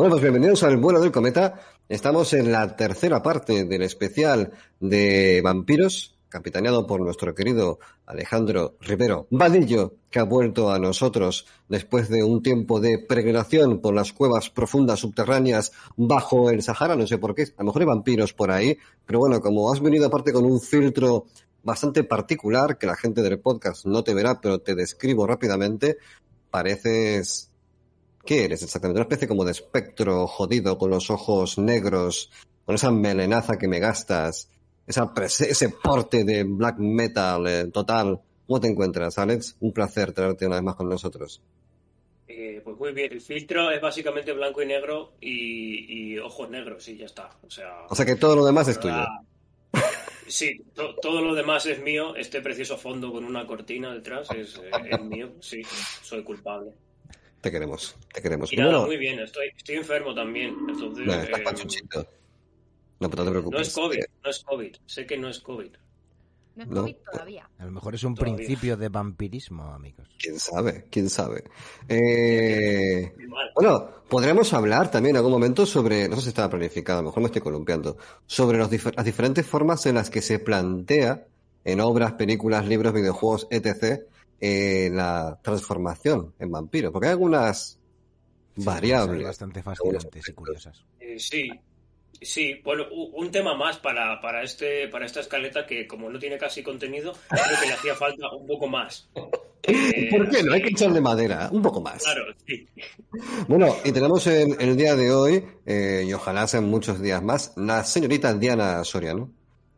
Bueno, pues bienvenidos al vuelo del cometa. Estamos en la tercera parte del especial de vampiros, capitaneado por nuestro querido Alejandro Rivero Vadillo, que ha vuelto a nosotros después de un tiempo de peregrinación por las cuevas profundas subterráneas bajo el Sahara. No sé por qué, a lo mejor hay vampiros por ahí, pero bueno, como has venido aparte con un filtro bastante particular que la gente del podcast no te verá, pero te describo rápidamente, pareces ¿Qué eres exactamente? Una especie como de espectro jodido con los ojos negros, con esa melenaza que me gastas, esa ese porte de black metal eh, total. ¿Cómo te encuentras, Alex? Un placer tenerte una vez más con nosotros. Eh, pues muy bien, el filtro es básicamente blanco y negro y, ojos negros y ya está. O sea, o sea que todo lo demás es tuyo. Sí, todo lo demás es mío. Este precioso fondo con una cortina detrás es, eh, es mío. Sí, soy culpable. Te queremos, te queremos. muy bien, estoy, estoy enfermo también. Entonces, no, estás eh, No, pero no te preocupes. No es COVID, no es COVID. Sé que no es COVID. No es COVID todavía. A lo mejor es un principio de vampirismo, amigos. ¿Quién sabe? ¿Quién sabe? Eh... Bueno, podremos hablar también en algún momento sobre, no sé si estaba planificado, a lo mejor me estoy columpiando, sobre las diferentes formas en las que se plantea en obras, películas, libros, videojuegos, etc., eh, la transformación en vampiro, porque hay algunas variables. Bastante fascinantes y curiosas. Eh, sí, sí, bueno, un tema más para, para, este, para esta escaleta que como no tiene casi contenido, creo que le hacía falta un poco más. ¿Por qué no? Hay que echarle madera, un poco más. Claro, sí. Bueno, y tenemos en, el día de hoy, eh, y ojalá sean muchos días más, la señorita Diana Soriano,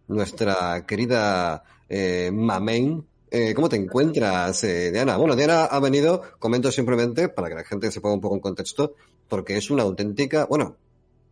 nuestra querida eh, Mamein, eh, ¿Cómo te encuentras, eh, Diana? Bueno, Diana ha venido, comento simplemente, para que la gente se ponga un poco en contexto, porque es una auténtica, bueno,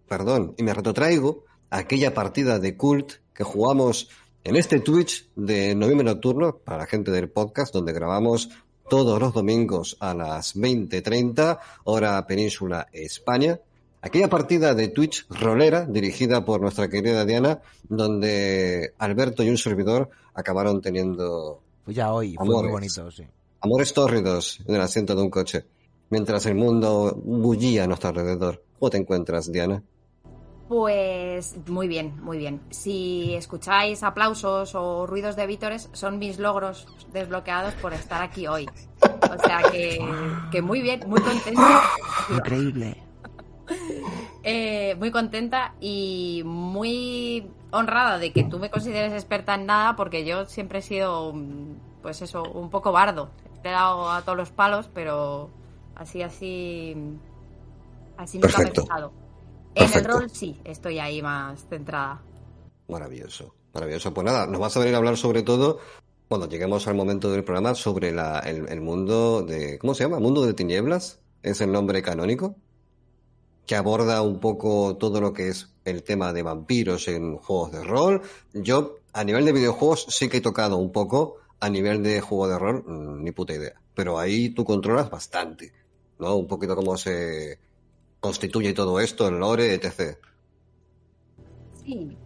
perdón, y me retrotraigo a aquella partida de cult que jugamos en este Twitch de noviembre nocturno, para la gente del podcast, donde grabamos todos los domingos a las 20.30, hora península España. Aquella partida de Twitch rolera, dirigida por nuestra querida Diana, donde Alberto y un servidor acabaron teniendo pues ya hoy, fue muy bonito, sí. Amores tórridos en el asiento de un coche, mientras el mundo bullía a nuestro alrededor. ¿Cómo te encuentras, Diana? Pues muy bien, muy bien. Si escucháis aplausos o ruidos de vítores, son mis logros desbloqueados por estar aquí hoy. O sea que, muy bien, muy contenta. Increíble. Eh, muy contenta y muy honrada de que tú me consideres experta en nada, porque yo siempre he sido, pues eso, un poco bardo. Te he dado a todos los palos, pero así, así, así nunca me he fijado. En el rol sí, estoy ahí más centrada. Maravilloso, maravilloso. Pues nada, nos vas a venir a hablar sobre todo cuando lleguemos al momento del programa sobre la, el, mundo de, ¿cómo se llama? ¿Mundo de tinieblas? ¿Es el nombre canónico? Que aborda un poco todo lo que es el tema de vampiros en juegos de rol. Yo, a nivel de videojuegos, sí que he tocado un poco, a nivel de juego de rol, mm, ni puta idea. Pero ahí tú controlas bastante, ¿no? Un poquito cómo se constituye todo esto, el lore, etc. Sí.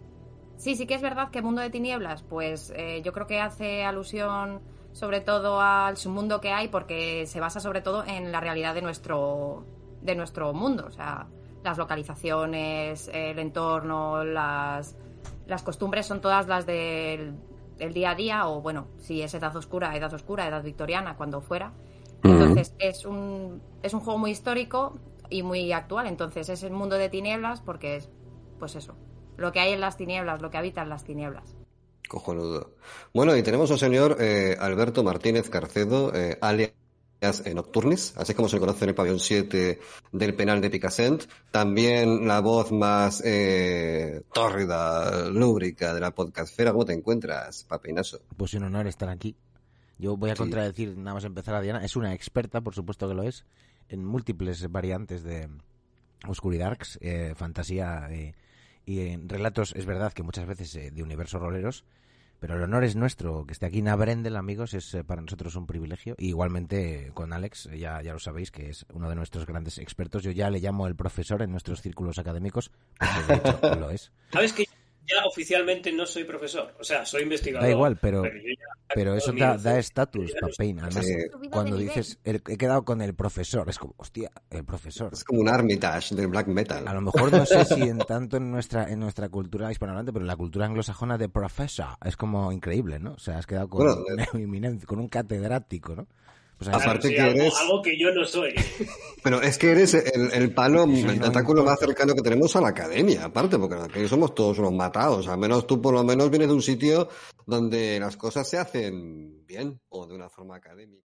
Sí, sí que es verdad que Mundo de Tinieblas, pues eh, yo creo que hace alusión sobre todo al submundo que hay porque se basa sobre todo en la realidad de nuestro de nuestro mundo, o sea, las localizaciones, el entorno, las, las costumbres son todas las del, el día a día, o bueno, si es edad oscura, edad oscura, edad victoriana, cuando fuera. Entonces es un, es un juego muy histórico y muy actual. Entonces es el mundo de tinieblas porque es, pues eso, lo que hay en las tinieblas, lo que habita en las tinieblas. Cojonudo. Bueno, y tenemos al señor eh, Alberto Martínez Carcedo, eh, alias Nocturnis, así como se conoce en el pabellón 7 del penal de Picassent. También la voz más eh, tórrida, lúbrica de la podcastfera. ¿Cómo te encuentras, papeinazo? Pues un honor estar aquí. Yo voy a contradecir, nada más empezar a Diana. Es una experta, por supuesto que lo es, en múltiples variantes de Oscuridarks, eh, fantasía eh, y en relatos. Es verdad que muchas veces eh, de universos roleros pero el honor es nuestro. Que esté aquí Nabrendel, amigos, es eh, para nosotros un privilegio. Y igualmente con Alex, eh, ya, ya lo sabéis, que es uno de nuestros grandes expertos. Yo ya le llamo el profesor en nuestros círculos académicos, porque de hecho lo es. ¿Sabes que ya oficialmente no soy profesor, o sea, soy investigador. Da igual, pero, pero, eso da estatus, Papain. Además, cuando dices, he quedado con el profesor, es como, hostia, el profesor. Es como un Armitage del black metal. A lo mejor no sé si en tanto en nuestra en nuestra cultura hispanohablante, pero en la cultura anglosajona de professor es como increíble, ¿no? O sea, has quedado con, con un catedrático, ¿no? Pues Aparte que eres... Algo que yo no soy. Pero es que eres el, el palo, el tentáculo más cercano que tenemos a la academia, aparte, porque aquí somos todos unos matados. Al menos tú por lo menos vienes de un sitio donde las cosas se hacen bien o de una forma académica.